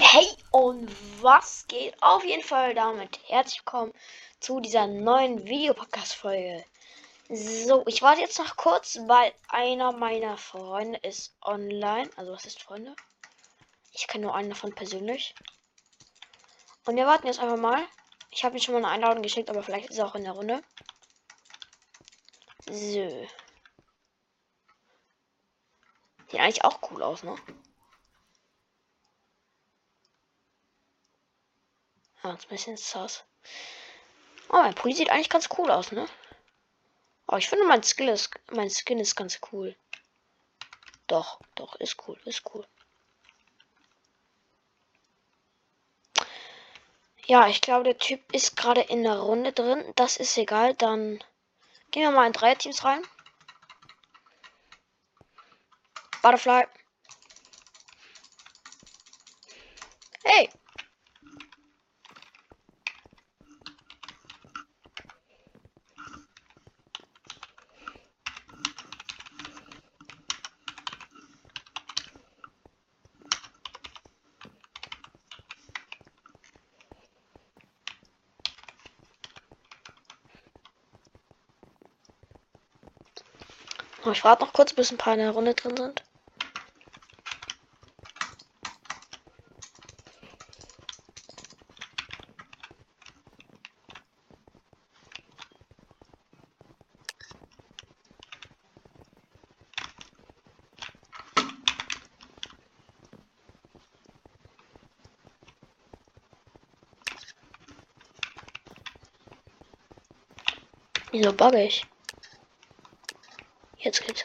Hey und was geht? Auf jeden Fall damit herzlich willkommen zu dieser neuen Videopodcast-Folge. So, ich warte jetzt noch kurz, weil einer meiner Freunde ist online. Also was ist Freunde? Ich kenne nur einen davon persönlich. Und wir warten jetzt einfach mal. Ich habe ihm schon mal eine Einladung geschickt, aber vielleicht ist er auch in der Runde. So. Sieht eigentlich auch cool aus, ne? Ja, ist ein bisschen sass. Oh, mein Pulli sieht eigentlich ganz cool aus, ne? Oh, ich finde mein Skill ist, mein Skin ist ganz cool. Doch, doch, ist cool, ist cool. Ja, ich glaube, der Typ ist gerade in der Runde drin. Das ist egal. Dann gehen wir mal in drei Teams rein. Butterfly. Hey, Oh, ich warte noch kurz, bis ein paar in der Runde drin sind. Wieso bugge ich? Jetzt geht's.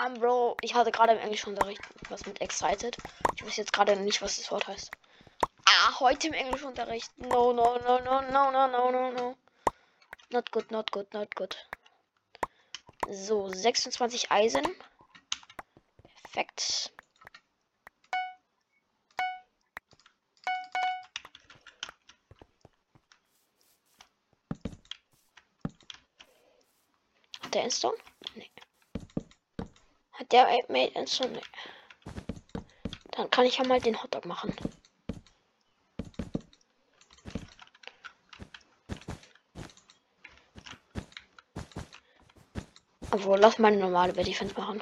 Um, Bro, ich hatte gerade im Englischunterricht was mit excited. Ich weiß jetzt gerade nicht, was das Wort heißt. Ah, heute im Englischunterricht. No, no, no, no, no, no, no, no, no. Not good, not good, not good. So, 26 Eisen. Perfekt. Der Endstone? Nee. Hat der Made Endstone? Nee. Dann kann ich ja mal den Hotdog machen. Obwohl, lass mal eine normale Defense machen.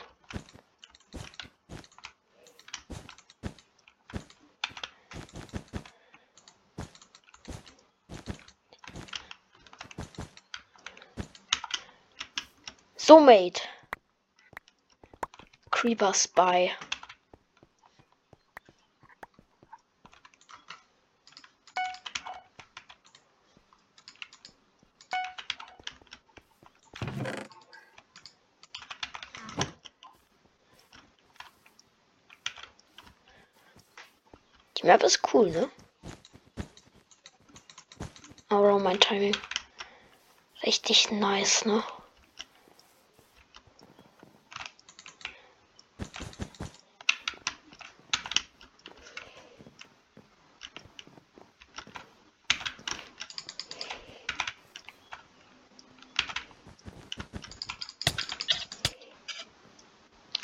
So made. Creeper Spy. Die Map ist cool, ne? Aber mein Timing. Richtig nice, ne?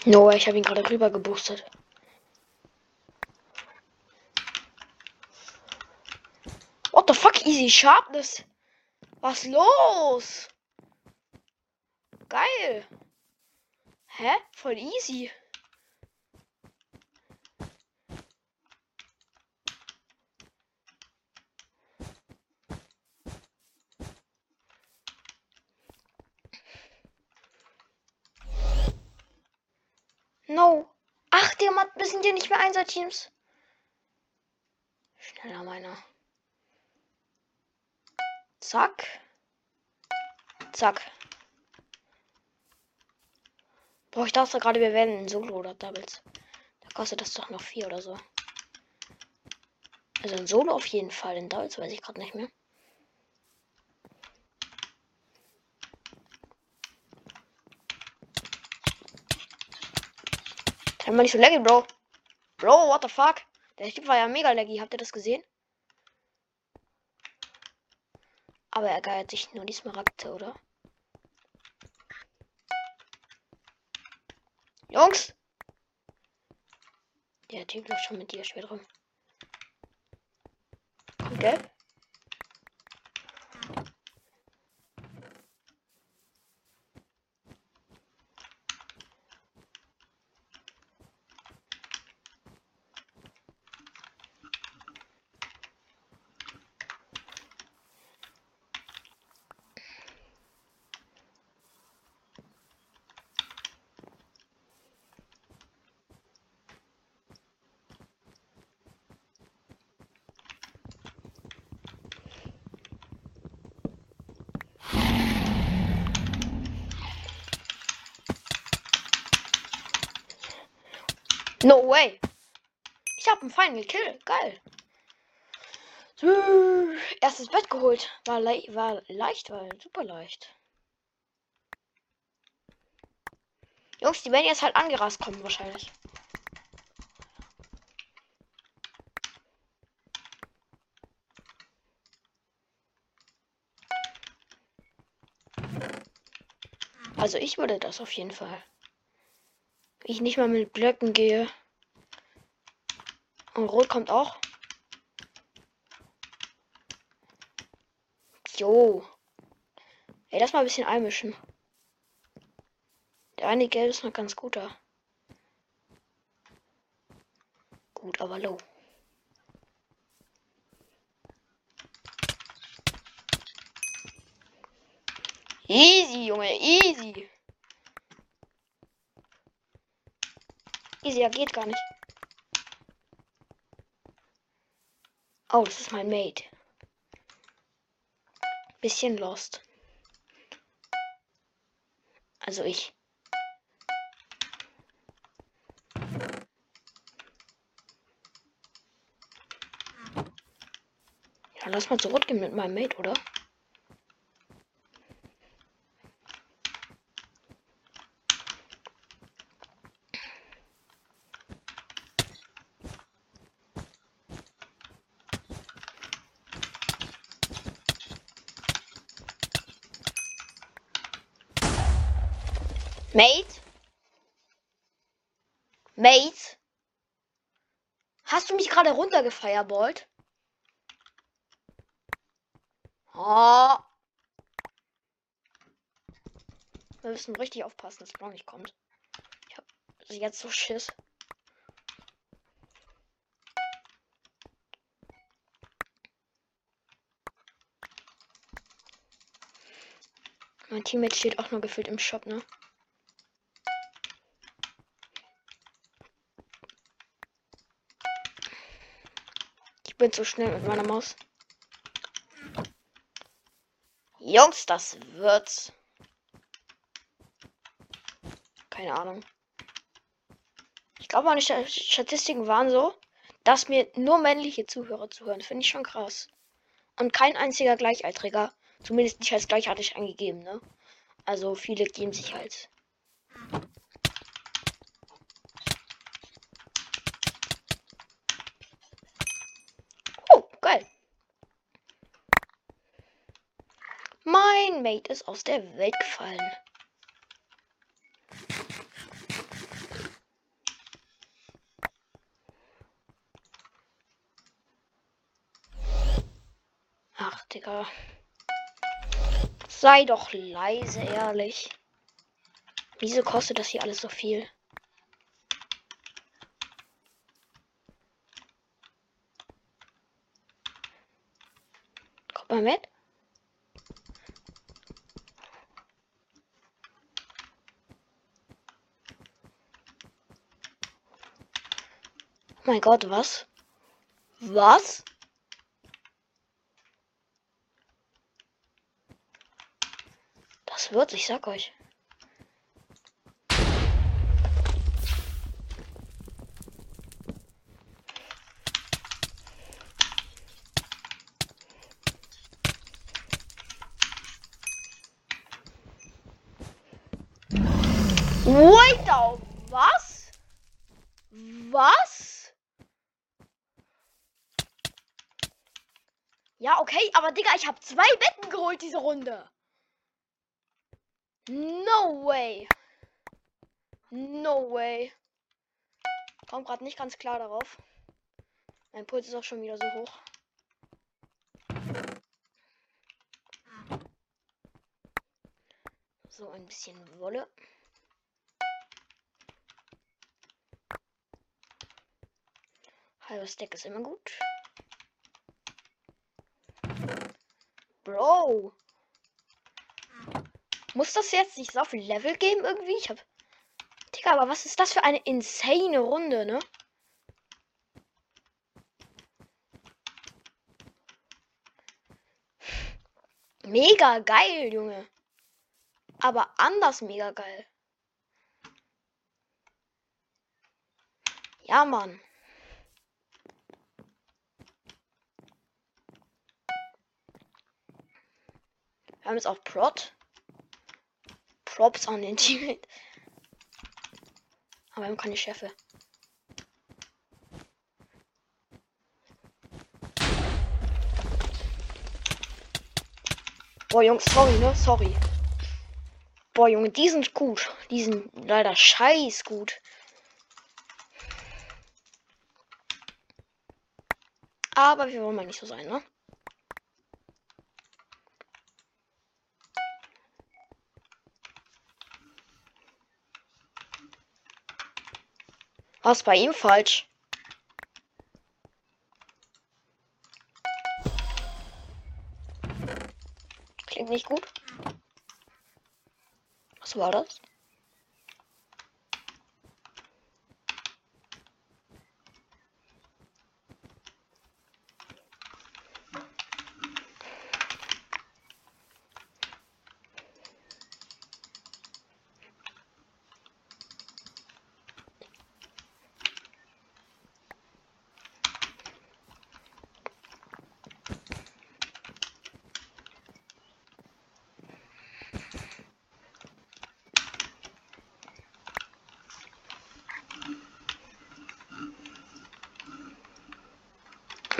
No, ich habe ihn gerade rüber geboostet. What the fuck, easy sharpness? Was los? Geil. Hä? Voll easy. No. Ach, der macht, wir Einser-Teams. Schneller meiner. Zack. Zack. Boah, ich dachte gerade, wir werden in Solo oder Doubles. Da kostet das doch noch vier oder so. Also in Solo auf jeden Fall. In Doubles weiß ich gerade nicht mehr. Sei mal nicht so laggy, Bro. Bro, what the fuck? Der Typ war ja mega laggy. Habt ihr das gesehen? Aber er geiert sich nur die Smaragde, oder? Jungs! Der Typ läuft schon mit dir schwer drum. Kommt gelb? No way. Ich habe einen Final Kill. Geil. Erstes Bett geholt. War, le war leicht, war super leicht. Jungs, die werden jetzt halt angerast kommen wahrscheinlich. Also ich würde das auf jeden Fall ich nicht mal mit Blöcken gehe. Und Rot kommt auch. Jo. Ey, das mal ein bisschen einmischen. Der eine Gelb ist noch ganz guter. Gut, aber low. Easy, Junge, easy. Easier geht gar nicht. Oh, das ist mein Mate. Bisschen lost. Also ich. Ja, lass mal zurückgehen mit meinem Mate, oder? Mate? Mate? Hast du mich gerade runtergefeierballt? Oh. Wir müssen richtig aufpassen, dass Blau nicht kommt. Ich hab jetzt so Schiss. Mein Teammate steht auch nur gefühlt im Shop, ne? Bin zu schnell mit meiner Maus. Jungs, das wird's. Keine Ahnung. Ich glaube, meine Statistiken waren so, dass mir nur männliche Zuhörer zuhören. Finde ich schon krass. Und kein einziger Gleichaltriger. Zumindest nicht als gleichartig angegeben, ne? Also viele geben sich halt Mate ist aus der Welt gefallen. Ach, Digga. Sei doch leise, ehrlich. Wieso kostet das hier alles so viel? Kommt mal mit. Mein Gott, was? Was? Das wird, ich sag euch. Wait, was? Was? Ja, okay, aber Digga, ich habe zwei Betten geholt diese Runde. No way. No way. Komm gerade nicht ganz klar darauf. Mein Puls ist auch schon wieder so hoch. So ein bisschen Wolle. Halbes Deck ist immer gut. Bro. Muss das jetzt nicht so viel Level geben irgendwie? Ich hab. Digga, aber was ist das für eine insane Runde, ne? Mega geil, Junge. Aber anders mega geil. Ja, Mann. Wir haben jetzt auch Prot. Props an den Teammate. Aber wir haben keine Chefe. Boah, Jungs, sorry, ne? Sorry. Boah, Junge, die sind gut. Die sind leider scheiß gut. Aber wir wollen mal nicht so sein, ne? Was bei ihm falsch? Klingt nicht gut. Was war das?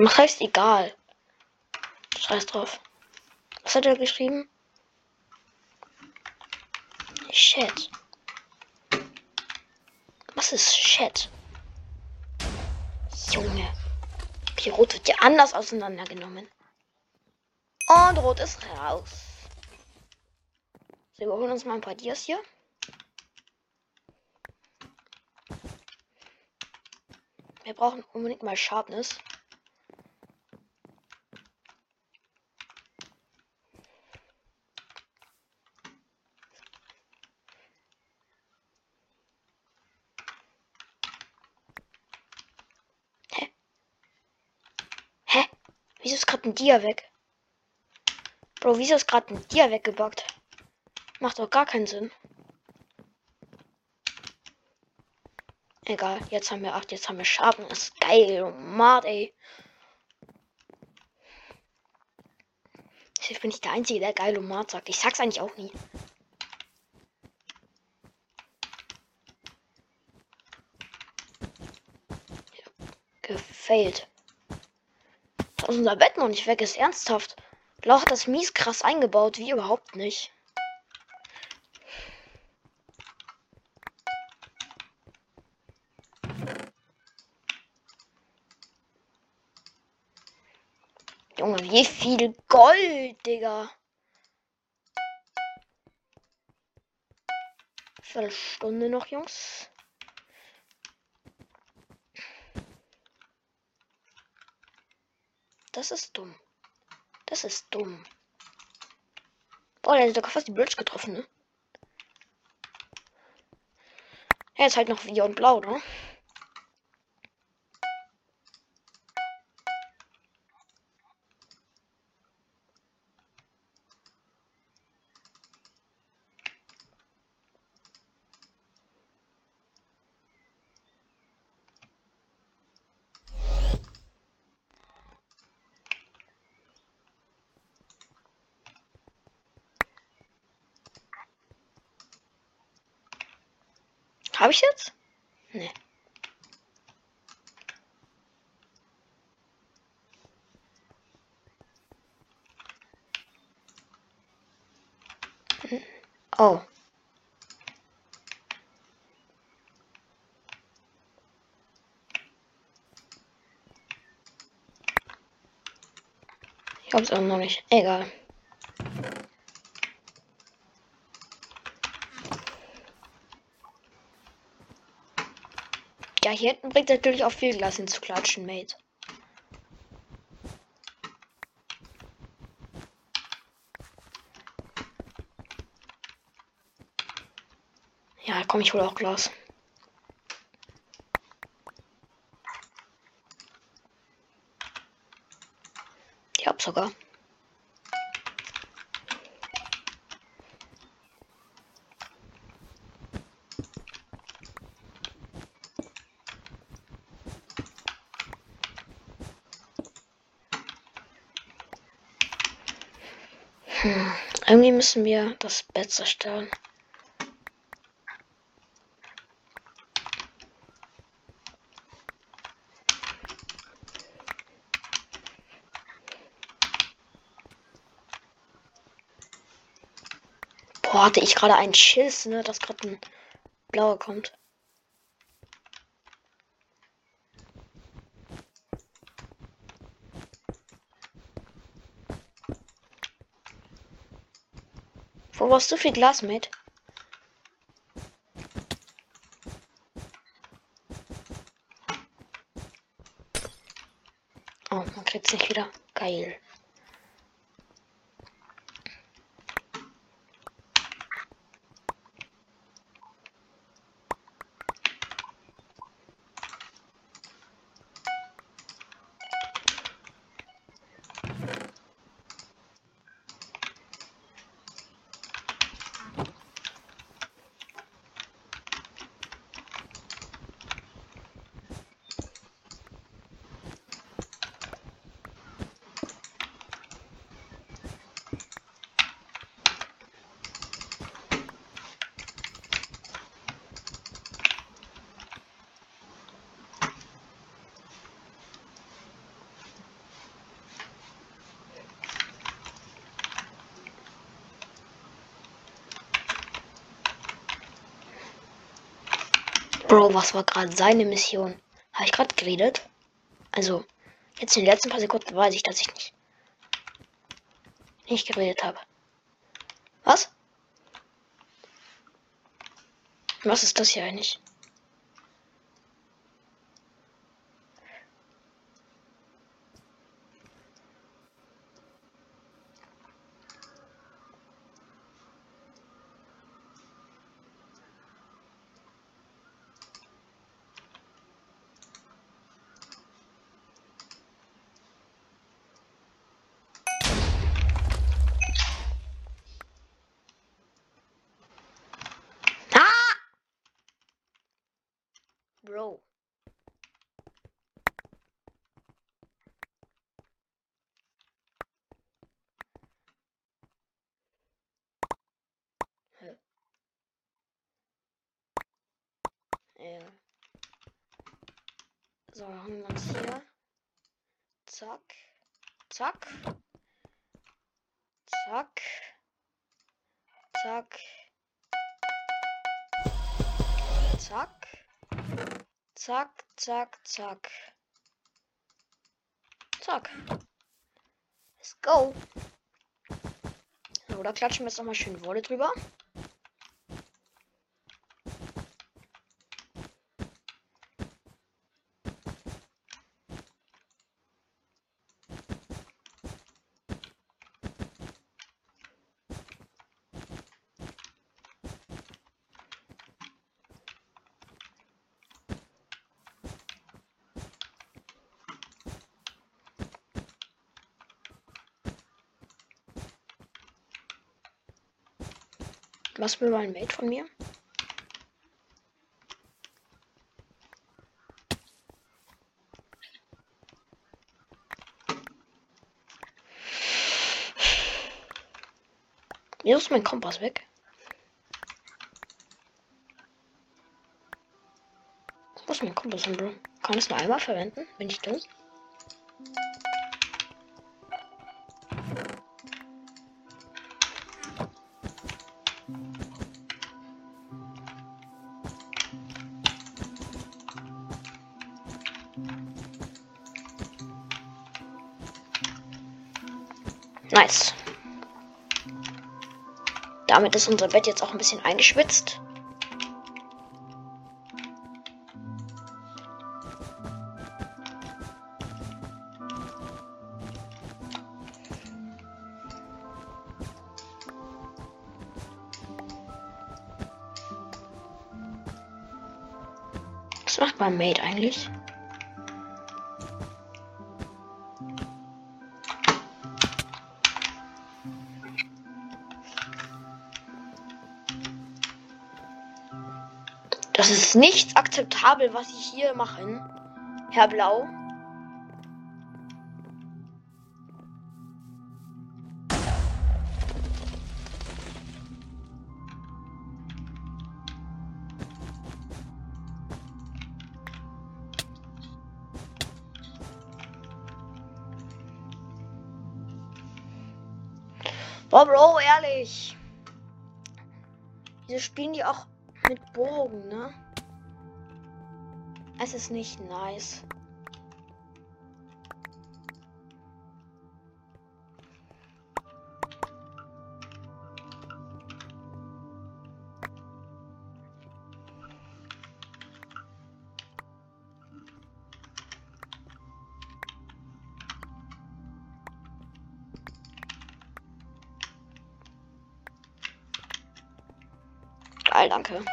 Was heißt egal? Scheiß drauf. Was hat er geschrieben? Chat. Was ist Chat? Junge. Okay, Rot wird ja anders auseinandergenommen. Und Rot ist raus. So, wir holen uns mal ein paar Dias hier. Wir brauchen unbedingt mal Sharpness. Wieso ist gerade Dia weg? Bro, wieso ist gerade ein Dia weggebackt? Macht doch gar keinen Sinn. Egal, jetzt haben wir 8, jetzt haben wir Schaden. Das ist geil, oh Mann, ey. Ich bin nicht der Einzige, der geil und Mart sagt. Ich sag's eigentlich auch nie. Gefailt dass unser Bett noch nicht weg ist. Ernsthaft. Hat das mies krass eingebaut, wie überhaupt nicht. Junge, wie viel Gold, Digga. Viertelstunde noch, Jungs. Das ist dumm. Das ist dumm. Boah, der hat sogar fast die Bridge getroffen, ne? Er ist halt noch wie und blau, ne? Habe ich jetzt? Nee. Oh. Ich hab's auch noch nicht. Egal. Hier hinten bringt natürlich auch viel Glas hinzuklatschen, Mate. Ja, komm, ich hole auch Glas. Ich hab sogar. Hm. Irgendwie müssen wir das Bett zerstören. Boah, hatte ich gerade einen Schiss, ne, dass gerade ein blauer kommt. Wo warst du viel Glas mit? Oh, man kriegt's nicht wieder. Geil. Bro, was war gerade seine Mission? Habe ich gerade geredet? Also, jetzt in den letzten paar Sekunden weiß ich, dass ich nicht, nicht geredet habe. Was? Was ist das hier eigentlich? Ah! Bro. Ja. So, haben wir uns hier. Zack. Zack. Zack. Zack. Zack. Zack, zack, zack. Zack. Let's go. So, da klatschen wir jetzt nochmal schön Wolle drüber. Was will mein Mate von mir? Wieso ist mein Kompass weg? Wo ist mein Kompass hin, Bro? Kann ich es nur einmal verwenden? Bin ich dumm? Nice. Damit ist unser Bett jetzt auch ein bisschen eingeschwitzt. Was macht mein Mate eigentlich? Das ist nicht akzeptabel, was Sie hier machen, Herr Blau. Boah, Bro, ehrlich. Wieso spielen die auch mit Bogen, ne? Es ist nicht nice. 系咯，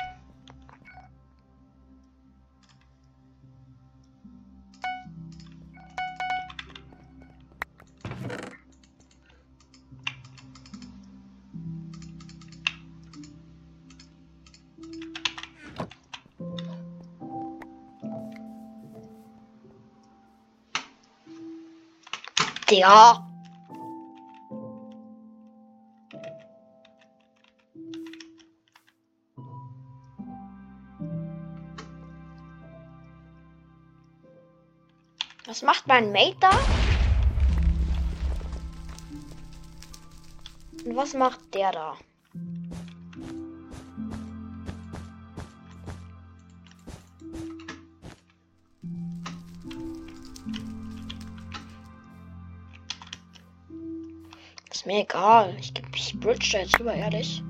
屌。Mein Mate da? Und was macht der da? Ist mir egal. Ich, geb- ich bridge da jetzt rüber, ehrlich.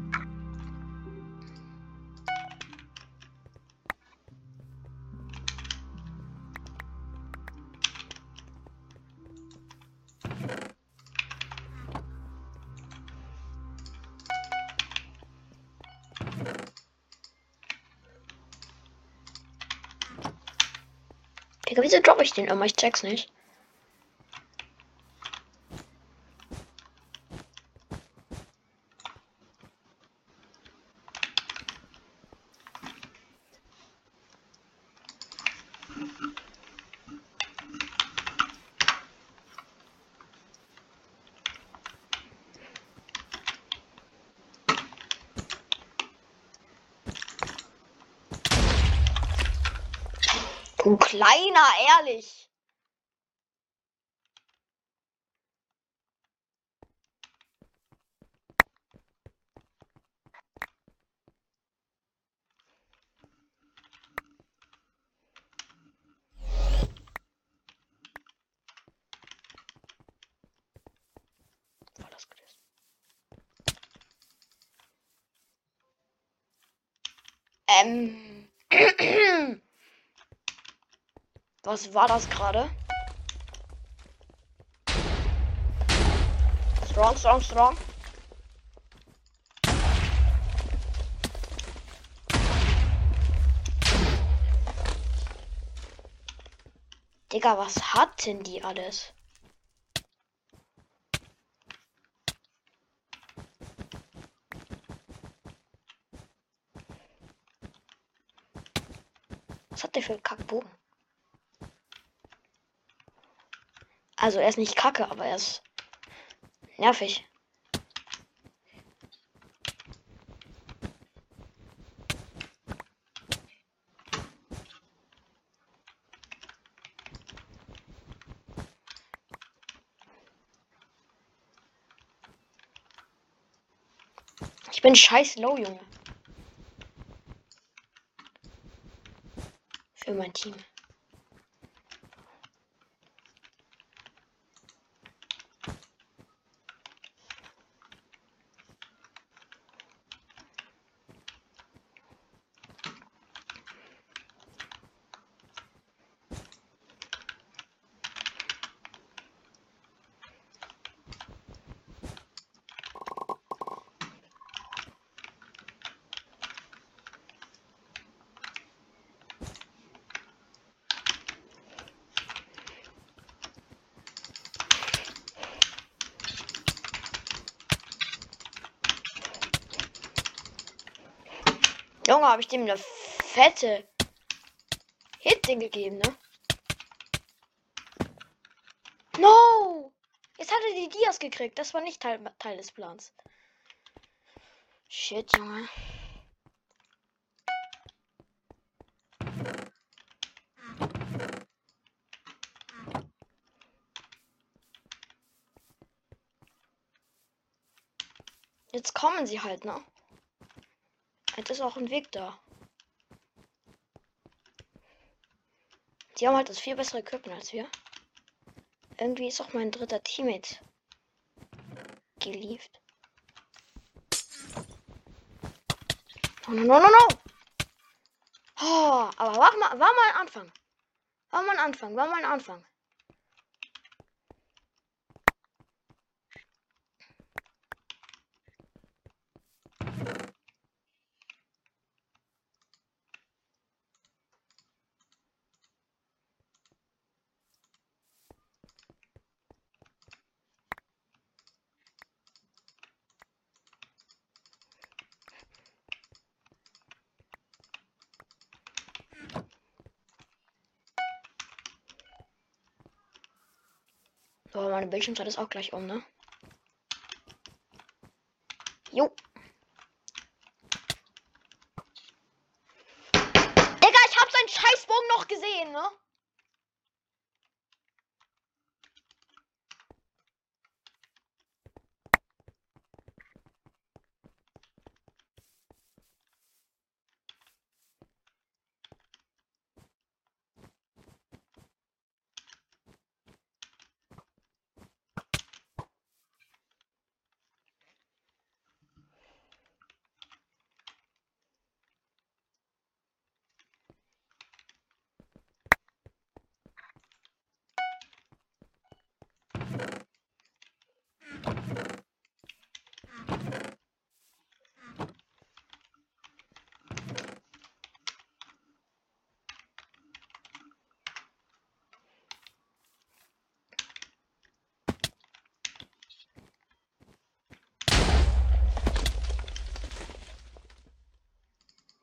Droppe ich den immer? Ich check's nicht. Du kleiner, ehrlich. Ähm. Was war das gerade? Strong, strong, strong. Digga, was hatten die alles? Was hat der für einen Kackbogen? Also er ist nicht kacke, aber er ist nervig. Ich bin scheiß low, Junge. Für mein Team. Habe ich dem eine fette Hit-Ding gegeben, ne? No! Jetzt hat er die Dias gekriegt. Das war nicht Teil, Teil des Plans. Shit, Junge. Jetzt kommen sie halt, ne? Ist auch ein Weg da. Die haben halt das viel bessere Equipment als wir. Irgendwie ist auch mein dritter Teammate gelieft. No, no, no, no, no! Oh, aber war mal, war mal ein Anfang. War mal ein Anfang, war mal ein Anfang. So, meine Bildschirmzeit ist auch gleich um, ne? Jo. Digga, ich hab seinen Scheißbogen noch gesehen, ne?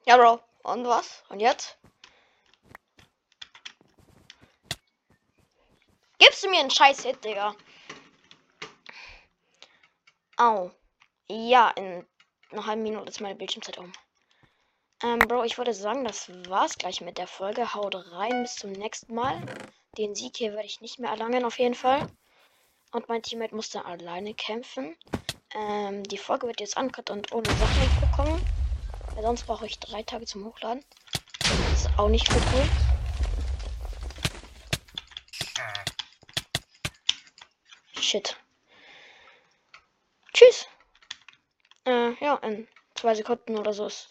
Ja, Bro. Und was? Und jetzt? Gibst du mir einen scheiß Hit, Digga? Au. Ja, in einer halben Minute ist meine Bildschirmzeit um. Ähm, Bro, ich würde sagen, das war's gleich mit der Folge. Haut rein, bis zum nächsten Mal. Den Sieg hier werde ich nicht mehr erlangen, auf jeden Fall. Und mein Teammate musste alleine kämpfen. Ähm, die Folge wird jetzt uncut und ohne Sachen bekommen. Weil sonst brauche ich drei Tage zum Hochladen. Das ist auch nicht so cool. Shit. Tschüss. Äh, ja, in zwei Sekunden oder so ist